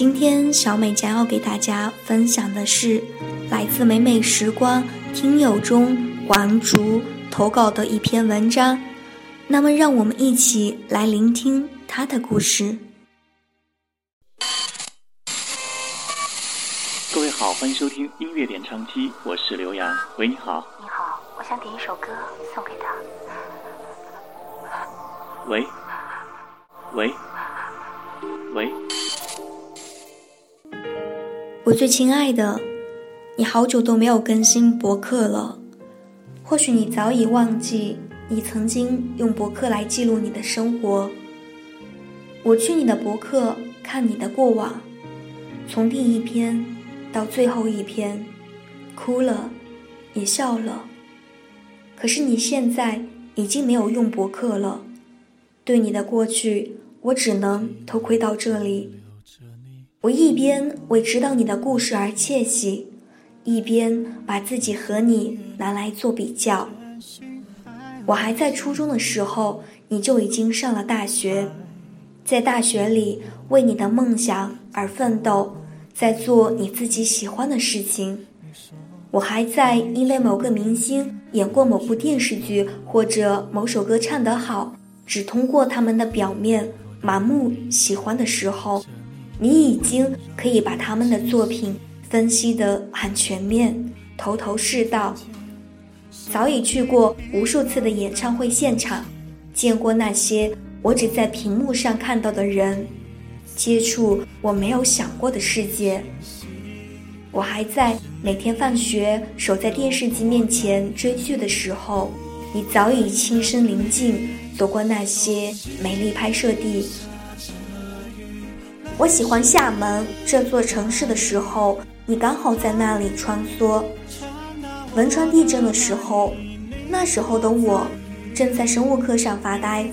今天小美将要给大家分享的是来自美美时光听友中黄竹投稿的一篇文章。那么，让我们一起来聆听他的故事。各位好，欢迎收听音乐点唱机，我是刘洋。喂，你好。你好，我想点一首歌送给他。喂，喂，喂。我最亲爱的，你好久都没有更新博客了，或许你早已忘记你曾经用博客来记录你的生活。我去你的博客看你的过往，从第一篇到最后一篇，哭了，也笑了。可是你现在已经没有用博客了。对你的过去，我只能偷窥到这里。我一边为知道你的故事而窃喜，一边把自己和你拿来做比较。我还在初中的时候，你就已经上了大学，在大学里为你的梦想而奋斗，在做你自己喜欢的事情。我还在因为某个明星演过某部电视剧，或者某首歌唱得好。只通过他们的表面盲目喜欢的时候，你已经可以把他们的作品分析得很全面、头头是道。早已去过无数次的演唱会现场，见过那些我只在屏幕上看到的人，接触我没有想过的世界。我还在每天放学守在电视机面前追剧的时候，你早已亲身临近。走过那些美丽拍摄地，我喜欢厦门这座城市的时候，你刚好在那里穿梭。汶川地震的时候，那时候的我正在生物课上发呆，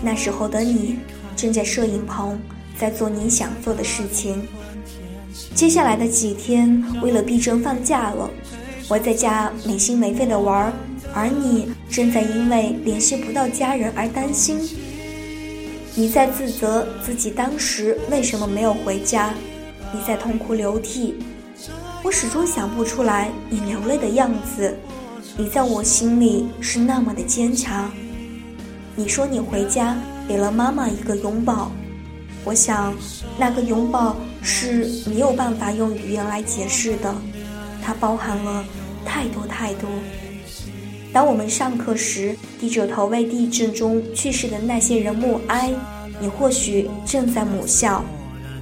那时候的你正在摄影棚在做你想做的事情。接下来的几天，为了避震放假了，我在家没心没肺的玩。而你正在因为联系不到家人而担心，你在自责自己当时为什么没有回家，你在痛哭流涕，我始终想不出来你流泪的样子，你在我心里是那么的坚强。你说你回家给了妈妈一个拥抱，我想那个拥抱是没有办法用语言来解释的，它包含了太多太多。当我们上课时低着头为地震中去世的那些人默哀，你或许正在母校，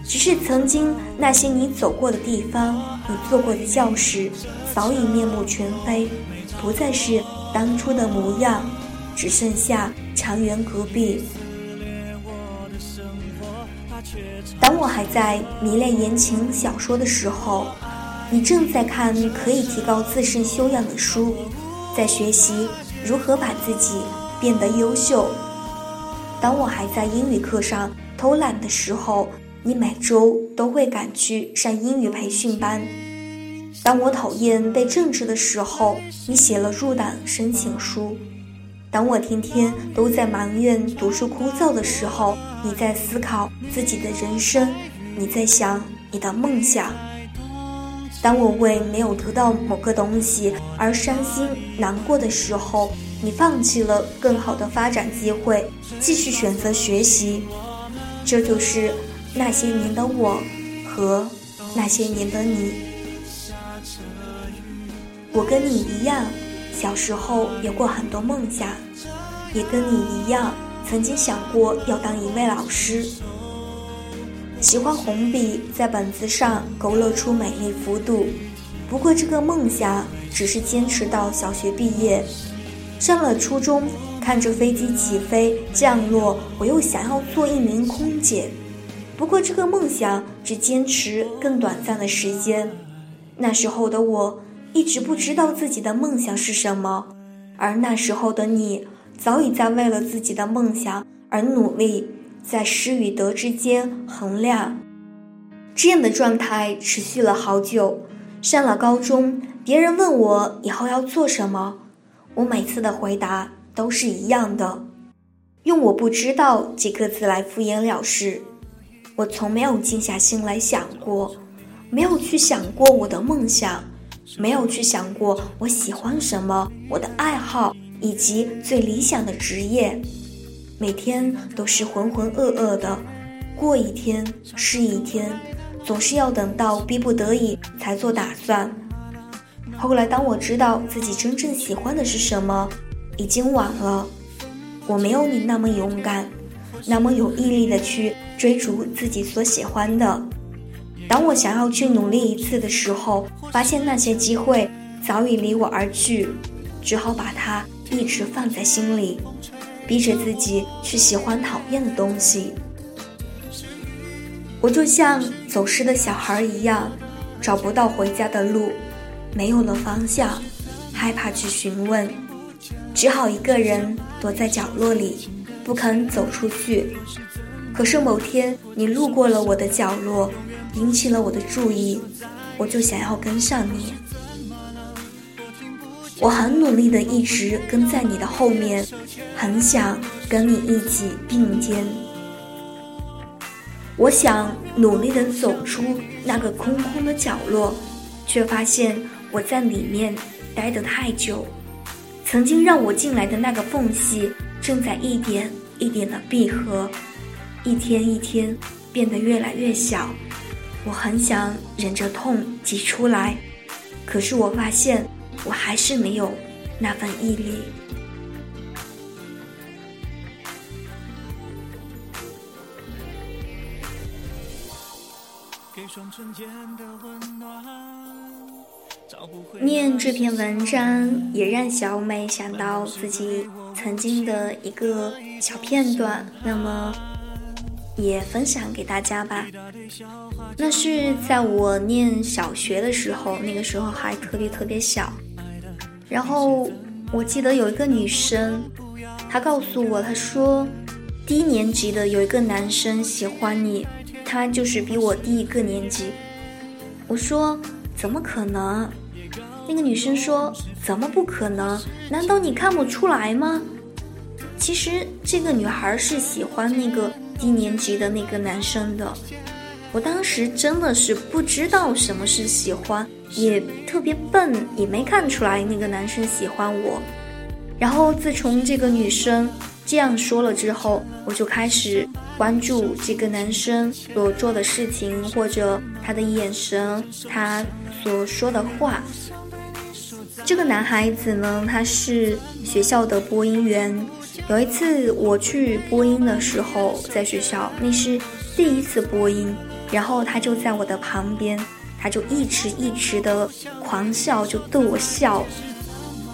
只是曾经那些你走过的地方，你坐过的教室，早已面目全非，不再是当初的模样，只剩下长垣隔壁。当我还在迷恋言情小说的时候，你正在看可以提高自身修养的书。在学习如何把自己变得优秀。当我还在英语课上偷懒的时候，你每周都会赶去上英语培训班。当我讨厌背政治的时候，你写了入党申请书。当我天天都在埋怨读书枯燥的时候，你在思考自己的人生，你在想你的梦想。当我为没有得到某个东西而伤心难过的时候，你放弃了更好的发展机会，继续选择学习。这就是那些年的我和那些年的你。我跟你一样，小时候有过很多梦想，也跟你一样，曾经想过要当一位老师。喜欢红笔在本子上勾勒出美丽幅度，不过这个梦想只是坚持到小学毕业，上了初中，看着飞机起飞降落，我又想要做一名空姐，不过这个梦想只坚持更短暂的时间。那时候的我一直不知道自己的梦想是什么，而那时候的你早已在为了自己的梦想而努力。在失与得之间衡量，这样的状态持续了好久。上了高中，别人问我以后要做什么，我每次的回答都是一样的，用“我不知道”几个字来敷衍了事。我从没有静下心来想过，没有去想过我的梦想，没有去想过我喜欢什么，我的爱好以及最理想的职业。每天都是浑浑噩噩的，过一天是一天，总是要等到逼不得已才做打算。后来，当我知道自己真正喜欢的是什么，已经晚了。我没有你那么勇敢，那么有毅力的去追逐自己所喜欢的。当我想要去努力一次的时候，发现那些机会早已离我而去，只好把它一直放在心里，逼着自己去喜欢讨厌的东西。我就像走失的小孩一样，找不到回家的路。没有了方向，害怕去询问，只好一个人躲在角落里，不肯走出去。可是某天你路过了我的角落，引起了我的注意，我就想要跟上你。我很努力的一直跟在你的后面，很想跟你一起并肩。我想努力的走出那个空空的角落，却发现。我在里面待得太久，曾经让我进来的那个缝隙正在一点一点的闭合，一天一天变得越来越小。我很想忍着痛挤出来，可是我发现我还是没有那份毅力。给双春天的温暖。念这篇文章，也让小美想到自己曾经的一个小片段，那么也分享给大家吧。那是在我念小学的时候，那个时候还特别特别小。然后我记得有一个女生，她告诉我，她说低年级的有一个男生喜欢你，他就是比我低一个年级。我说怎么可能？那个女生说：“怎么不可能？难道你看不出来吗？”其实这个女孩是喜欢那个低年级的那个男生的。我当时真的是不知道什么是喜欢，也特别笨，也没看出来那个男生喜欢我。然后自从这个女生这样说了之后，我就开始关注这个男生所做的事情，或者他的眼神，他所说的话。这个男孩子呢，他是学校的播音员。有一次我去播音的时候，在学校那是第一次播音，然后他就在我的旁边，他就一直一直的狂笑，就逗我笑。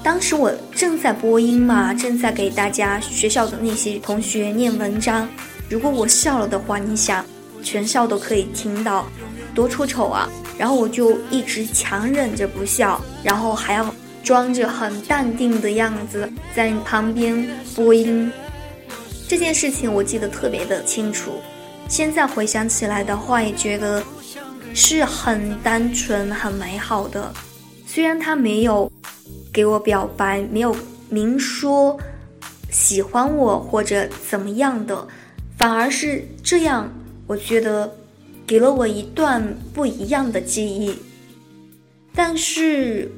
当时我正在播音嘛，正在给大家学校的那些同学念文章。如果我笑了的话，你想，全校都可以听到，多出丑啊！然后我就一直强忍着不笑，然后还要。装着很淡定的样子在旁边播音，这件事情我记得特别的清楚。现在回想起来的话，也觉得是很单纯、很美好的。虽然他没有给我表白，没有明说喜欢我或者怎么样的，反而是这样，我觉得给了我一段不一样的记忆。但是。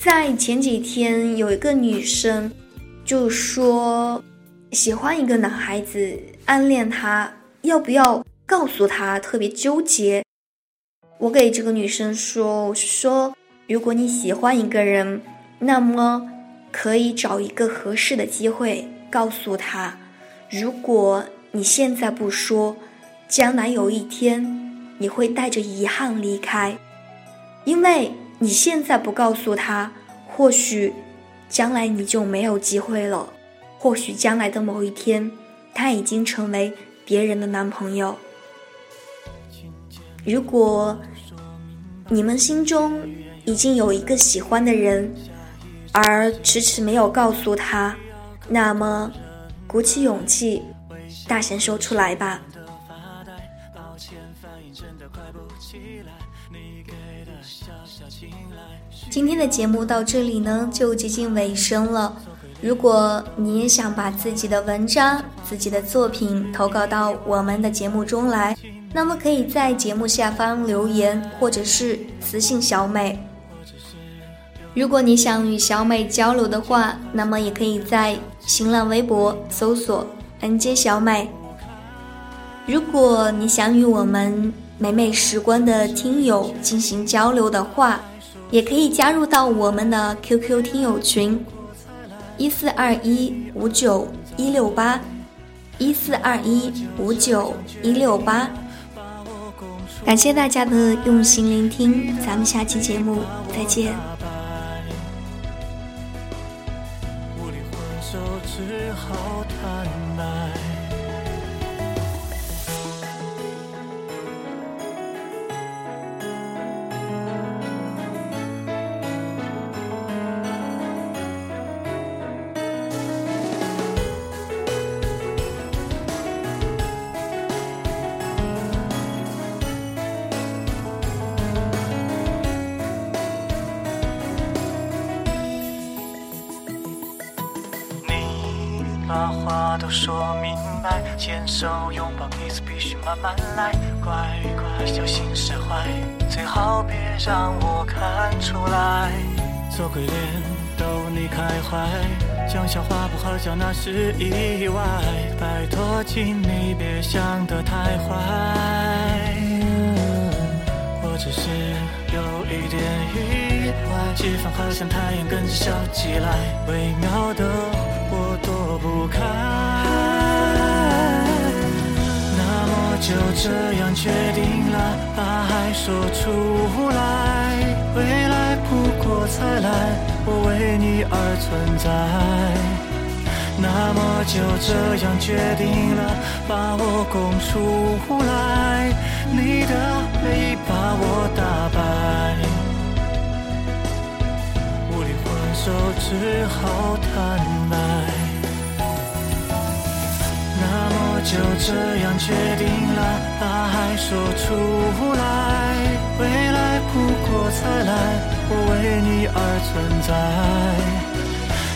在前几天，有一个女生就说喜欢一个男孩子，暗恋他，要不要告诉他？特别纠结。我给这个女生说：“我说，如果你喜欢一个人，那么可以找一个合适的机会告诉他。如果你现在不说，将来有一天你会带着遗憾离开，因为。”你现在不告诉他，或许将来你就没有机会了。或许将来的某一天，他已经成为别人的男朋友。如果你们心中已经有一个喜欢的人，而迟迟没有告诉他，那么鼓起勇气，大声说出来吧。今天的节目到这里呢，就接近尾声了。如果你也想把自己的文章、自己的作品投稿到我们的节目中来，那么可以在节目下方留言，或者是私信小美。如果你想与小美交流的话，那么也可以在新浪微博搜索“ “nj 小美”。如果你想与我们美美时光的听友进行交流的话，也可以加入到我们的 QQ 听友群。一四二一五九一六八，一四二一五九一六八。感谢大家的用心聆听，咱们下期节目再见。把话都说明白，牵手拥抱彼此必须慢慢来，乖乖小心释怀，最好别让我看出来。做鬼脸逗你开怀，讲笑话不好笑那是意外，拜托请你别想得太坏。我只是有一点意外，气氛好像太阳跟着笑起来，微妙的。我躲不开，那么就这样决定了，把爱说出来。未来不过才来，我为你而存在。那么就这样决定了，把我供出来。你的美把我打败，无力还手，只好坦就这样决定了，把爱说出来。未来不过才来，我为你而存在。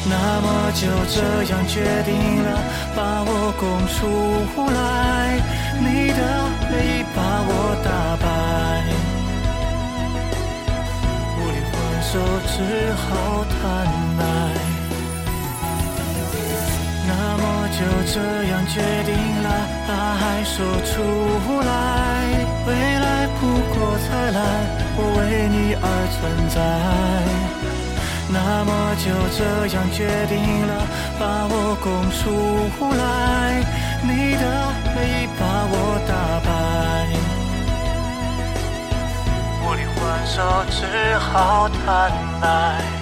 那么就这样决定了，把我供出来。你的美把我打败，无力还手，只好坦白。就这样决定了，把爱说出来。未来不过才来，我为你而存在。那么就这样决定了，把我供出来。你的美把我打败，无力还手，只好坦白。